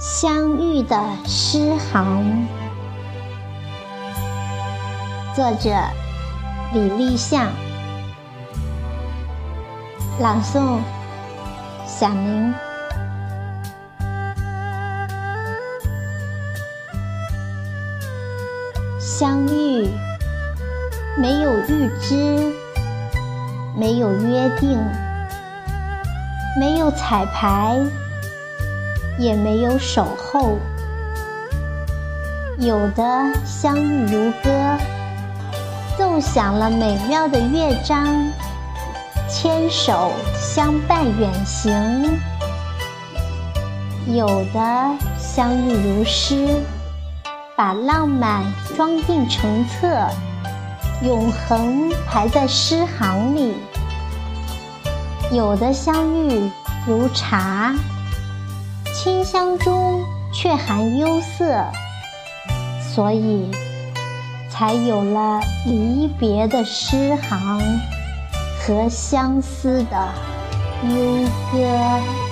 相遇的诗行，作者李立相，朗诵小明。相遇没有预知，没有约定，没有彩排。也没有守候，有的相遇如歌，奏响了美妙的乐章，牵手相伴远行；有的相遇如诗，把浪漫装订成册，永恒排在诗行里；有的相遇如茶。清香中却含幽涩，所以才有了离别的诗行和相思的幽歌。